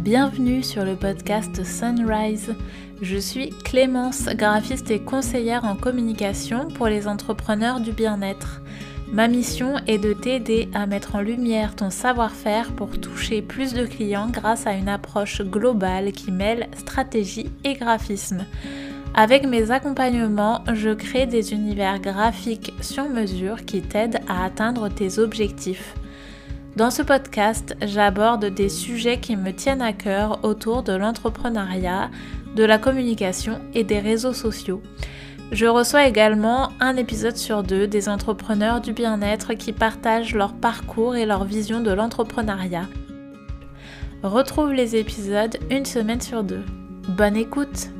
Bienvenue sur le podcast Sunrise. Je suis Clémence, graphiste et conseillère en communication pour les entrepreneurs du bien-être. Ma mission est de t'aider à mettre en lumière ton savoir-faire pour toucher plus de clients grâce à une approche globale qui mêle stratégie et graphisme. Avec mes accompagnements, je crée des univers graphiques sur mesure qui t'aident à atteindre tes objectifs. Dans ce podcast, j'aborde des sujets qui me tiennent à cœur autour de l'entrepreneuriat, de la communication et des réseaux sociaux. Je reçois également un épisode sur deux des entrepreneurs du bien-être qui partagent leur parcours et leur vision de l'entrepreneuriat. Retrouve les épisodes une semaine sur deux. Bonne écoute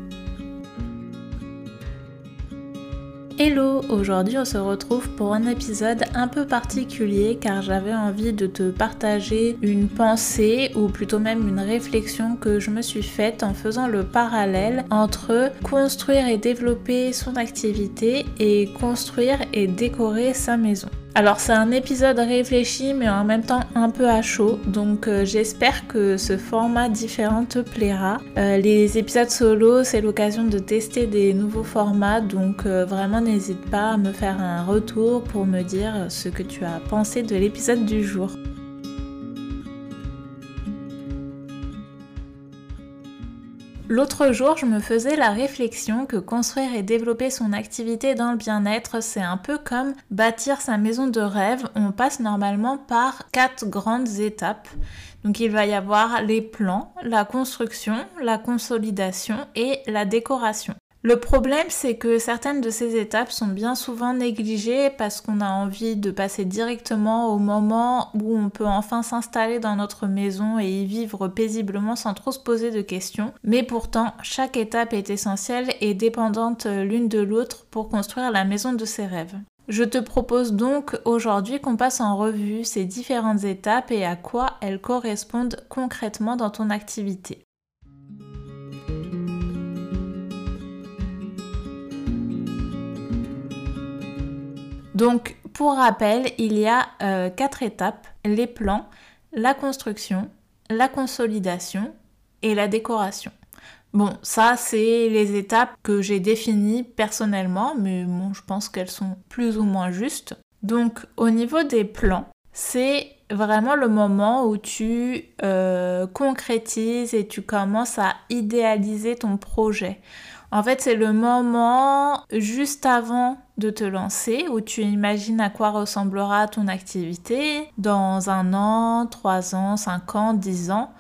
Hello, aujourd'hui on se retrouve pour un épisode un peu particulier car j'avais envie de te partager une pensée ou plutôt même une réflexion que je me suis faite en faisant le parallèle entre construire et développer son activité et construire et décorer sa maison. Alors c'est un épisode réfléchi mais en même temps un peu à chaud donc euh, j'espère que ce format différent te plaira. Euh, les épisodes solo c'est l'occasion de tester des nouveaux formats donc euh, vraiment n'hésite pas à me faire un retour pour me dire ce que tu as pensé de l'épisode du jour. L'autre jour, je me faisais la réflexion que construire et développer son activité dans le bien-être, c'est un peu comme bâtir sa maison de rêve. On passe normalement par quatre grandes étapes. Donc il va y avoir les plans, la construction, la consolidation et la décoration. Le problème, c'est que certaines de ces étapes sont bien souvent négligées parce qu'on a envie de passer directement au moment où on peut enfin s'installer dans notre maison et y vivre paisiblement sans trop se poser de questions. Mais pourtant, chaque étape est essentielle et dépendante l'une de l'autre pour construire la maison de ses rêves. Je te propose donc aujourd'hui qu'on passe en revue ces différentes étapes et à quoi elles correspondent concrètement dans ton activité. Donc, pour rappel, il y a euh, quatre étapes les plans, la construction, la consolidation et la décoration. Bon, ça, c'est les étapes que j'ai définies personnellement, mais bon, je pense qu'elles sont plus ou moins justes. Donc, au niveau des plans, c'est vraiment le moment où tu euh, concrétises et tu commences à idéaliser ton projet. En fait, c'est le moment juste avant de te lancer où tu imagines à quoi ressemblera ton activité dans un an, trois ans, cinq ans, dix ans.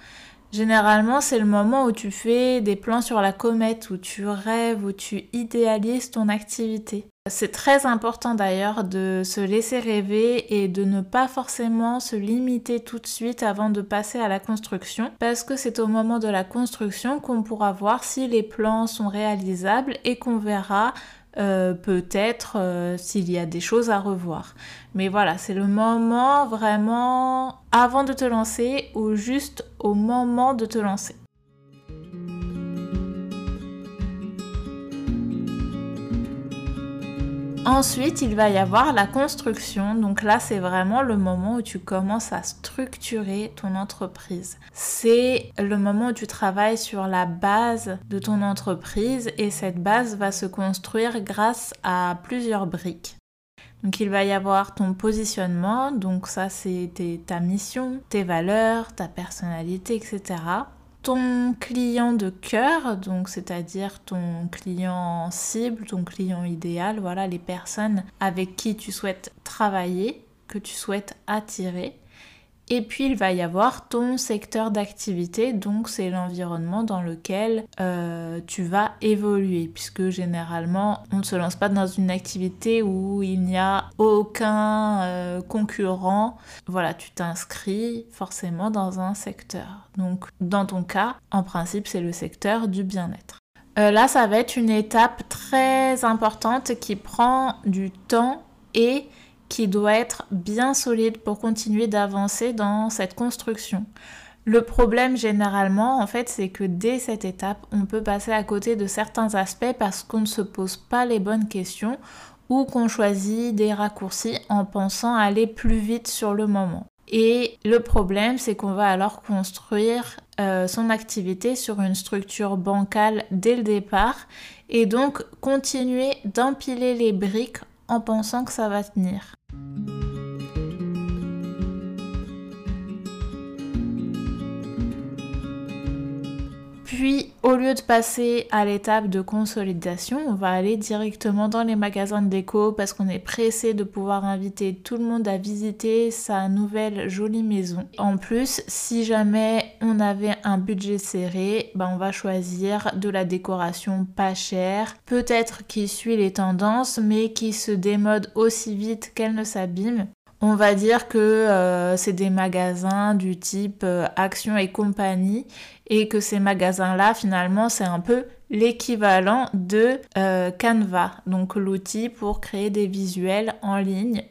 Généralement, c'est le moment où tu fais des plans sur la comète, où tu rêves, où tu idéalises ton activité. C'est très important d'ailleurs de se laisser rêver et de ne pas forcément se limiter tout de suite avant de passer à la construction parce que c'est au moment de la construction qu'on pourra voir si les plans sont réalisables et qu'on verra euh, peut-être euh, s'il y a des choses à revoir. Mais voilà, c'est le moment vraiment avant de te lancer ou juste au moment de te lancer. Ensuite, il va y avoir la construction. Donc là, c'est vraiment le moment où tu commences à structurer ton entreprise. C'est le moment où tu travailles sur la base de ton entreprise et cette base va se construire grâce à plusieurs briques. Donc il va y avoir ton positionnement, donc ça c'est ta mission, tes valeurs, ta personnalité, etc ton client de cœur, donc c'est-à-dire ton client cible, ton client idéal, voilà les personnes avec qui tu souhaites travailler, que tu souhaites attirer. Et puis il va y avoir ton secteur d'activité, donc c'est l'environnement dans lequel euh, tu vas évoluer, puisque généralement on ne se lance pas dans une activité où il n'y a aucun euh, concurrent. Voilà, tu t'inscris forcément dans un secteur. Donc dans ton cas, en principe c'est le secteur du bien-être. Euh, là, ça va être une étape très importante qui prend du temps et qui doit être bien solide pour continuer d'avancer dans cette construction. Le problème généralement, en fait, c'est que dès cette étape, on peut passer à côté de certains aspects parce qu'on ne se pose pas les bonnes questions ou qu'on choisit des raccourcis en pensant aller plus vite sur le moment. Et le problème, c'est qu'on va alors construire euh, son activité sur une structure bancale dès le départ et donc continuer d'empiler les briques en pensant que ça va tenir. Puis, au lieu de passer à l'étape de consolidation, on va aller directement dans les magasins de déco parce qu'on est pressé de pouvoir inviter tout le monde à visiter sa nouvelle jolie maison. En plus, si jamais on avait un budget serré, ben on va choisir de la décoration pas chère, peut-être qui suit les tendances, mais qui se démode aussi vite qu'elle ne s'abîme. On va dire que euh, c'est des magasins du type euh, Action et compagnie et que ces magasins-là, finalement, c'est un peu l'équivalent de euh, Canva, donc l'outil pour créer des visuels en ligne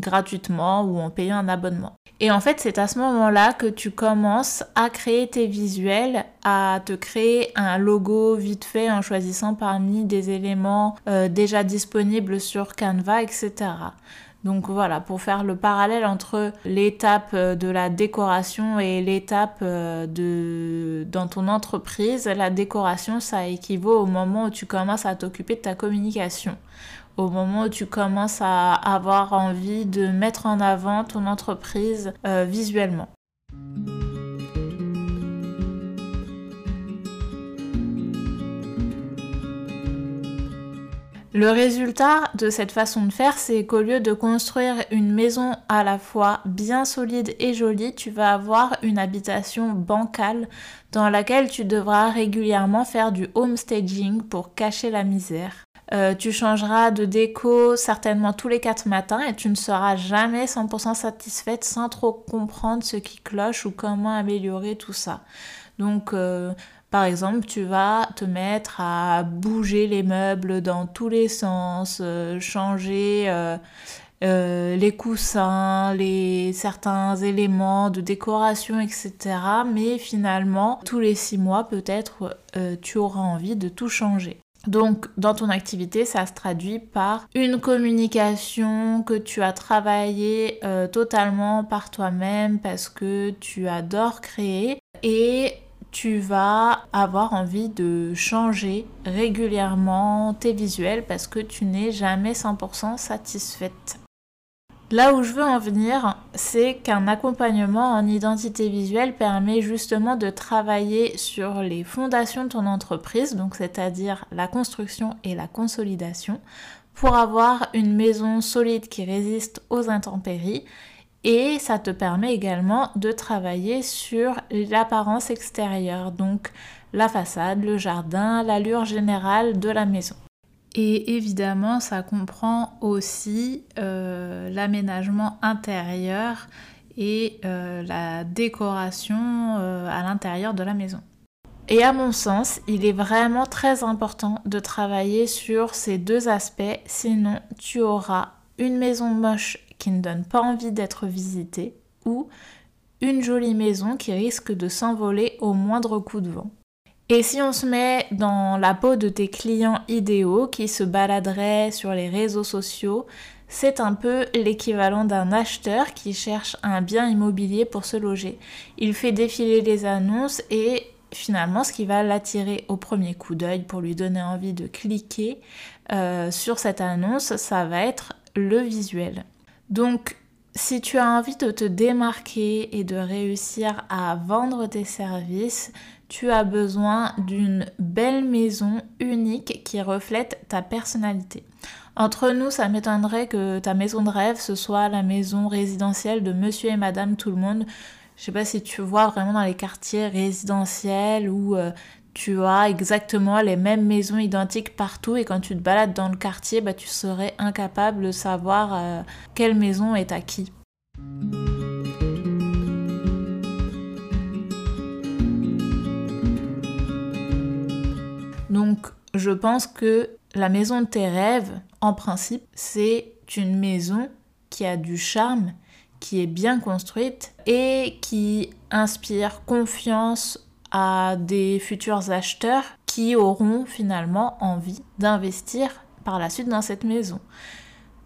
gratuitement ou en payant un abonnement. Et en fait, c'est à ce moment-là que tu commences à créer tes visuels, à te créer un logo vite fait en choisissant parmi des éléments déjà disponibles sur Canva, etc. Donc voilà, pour faire le parallèle entre l'étape euh, de la décoration et l'étape euh, de dans ton entreprise, la décoration ça équivaut au moment où tu commences à t'occuper de ta communication, au moment où tu commences à avoir envie de mettre en avant ton entreprise euh, visuellement. Le résultat de cette façon de faire, c'est qu'au lieu de construire une maison à la fois bien solide et jolie, tu vas avoir une habitation bancale dans laquelle tu devras régulièrement faire du homestaging pour cacher la misère. Euh, tu changeras de déco certainement tous les 4 matins et tu ne seras jamais 100% satisfaite sans trop comprendre ce qui cloche ou comment améliorer tout ça. Donc euh, par exemple, tu vas te mettre à bouger les meubles dans tous les sens, euh, changer euh, euh, les coussins, les, certains éléments de décoration, etc. Mais finalement, tous les six mois, peut-être, tu auras envie de tout changer. Donc, dans ton activité, ça se traduit par une communication que tu as travaillée totalement par toi-même parce que tu adores créer et tu vas avoir envie de changer régulièrement tes visuels parce que tu n'es jamais 100% satisfaite. Là où je veux en venir, c'est qu'un accompagnement en identité visuelle permet justement de travailler sur les fondations de ton entreprise, donc c'est-à-dire la construction et la consolidation, pour avoir une maison solide qui résiste aux intempéries et ça te permet également de travailler sur l'apparence extérieure, donc la façade, le jardin, l'allure générale de la maison. Et évidemment, ça comprend aussi euh, l'aménagement intérieur et euh, la décoration euh, à l'intérieur de la maison. Et à mon sens, il est vraiment très important de travailler sur ces deux aspects, sinon tu auras une maison moche qui ne donne pas envie d'être visitée ou une jolie maison qui risque de s'envoler au moindre coup de vent. Et si on se met dans la peau de tes clients idéaux qui se baladeraient sur les réseaux sociaux, c'est un peu l'équivalent d'un acheteur qui cherche un bien immobilier pour se loger. Il fait défiler les annonces et finalement ce qui va l'attirer au premier coup d'œil pour lui donner envie de cliquer euh, sur cette annonce, ça va être le visuel. Donc, si tu as envie de te démarquer et de réussir à vendre tes services, tu as besoin d'une belle maison unique qui reflète ta personnalité. Entre nous, ça m'étonnerait que ta maison de rêve, ce soit la maison résidentielle de monsieur et madame tout le monde. Je sais pas si tu vois vraiment dans les quartiers résidentiels où euh, tu as exactement les mêmes maisons identiques partout et quand tu te balades dans le quartier, bah, tu serais incapable de savoir euh, quelle maison est à qui. Donc je pense que la maison de tes rêves, en principe, c'est une maison qui a du charme, qui est bien construite et qui inspire confiance à des futurs acheteurs qui auront finalement envie d'investir par la suite dans cette maison.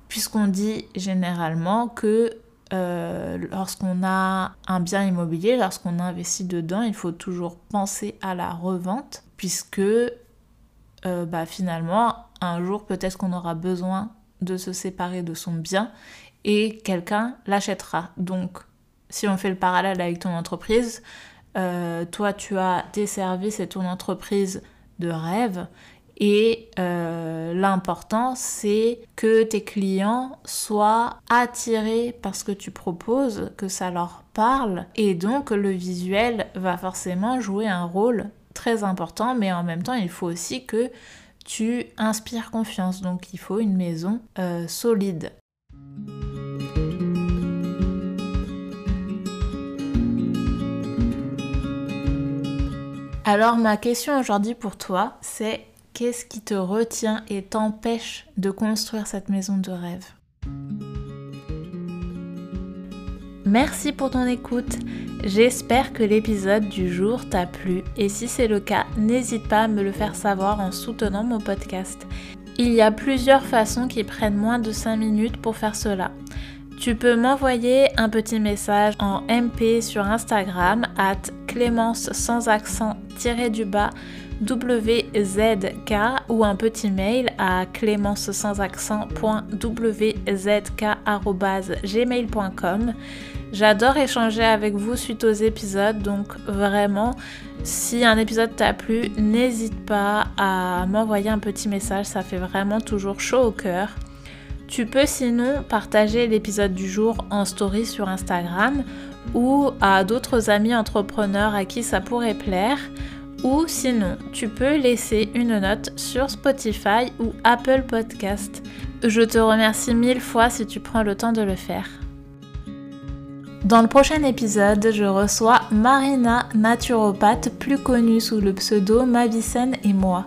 Puisqu'on dit généralement que euh, lorsqu'on a un bien immobilier, lorsqu'on investit dedans, il faut toujours penser à la revente puisque euh, bah, finalement, un jour peut-être qu'on aura besoin de se séparer de son bien et quelqu'un l'achètera. Donc, si on fait le parallèle avec ton entreprise, euh, toi tu as des services et ton entreprise de rêve et euh, l'important, c'est que tes clients soient attirés par ce que tu proposes, que ça leur parle. Et donc, le visuel va forcément jouer un rôle très important, mais en même temps, il faut aussi que tu inspires confiance. Donc, il faut une maison euh, solide. Alors ma question aujourd'hui pour toi, c'est Qu'est-ce qui te retient et t'empêche de construire cette maison de rêve? Merci pour ton écoute. J'espère que l'épisode du jour t'a plu et si c'est le cas, n'hésite pas à me le faire savoir en soutenant mon podcast. Il y a plusieurs façons qui prennent moins de 5 minutes pour faire cela. Tu peux m'envoyer un petit message en MP sur Instagram at clémence sans accent tiré du bas WZK ou un petit mail à clémence sans accent.wzk.gmail.com. J'adore échanger avec vous suite aux épisodes, donc vraiment, si un épisode t'a plu, n'hésite pas à m'envoyer un petit message, ça fait vraiment toujours chaud au cœur. Tu peux sinon partager l'épisode du jour en story sur Instagram ou à d'autres amis entrepreneurs à qui ça pourrait plaire. Ou sinon, tu peux laisser une note sur Spotify ou Apple Podcast. Je te remercie mille fois si tu prends le temps de le faire. Dans le prochain épisode, je reçois Marina, naturopathe, plus connue sous le pseudo Mavicène et moi.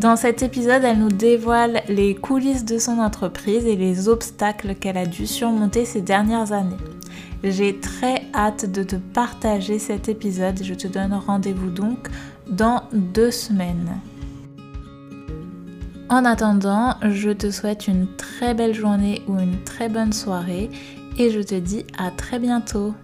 Dans cet épisode, elle nous dévoile les coulisses de son entreprise et les obstacles qu'elle a dû surmonter ces dernières années. J'ai très hâte de te partager cet épisode. Je te donne rendez-vous donc dans deux semaines. En attendant, je te souhaite une très belle journée ou une très bonne soirée et je te dis à très bientôt.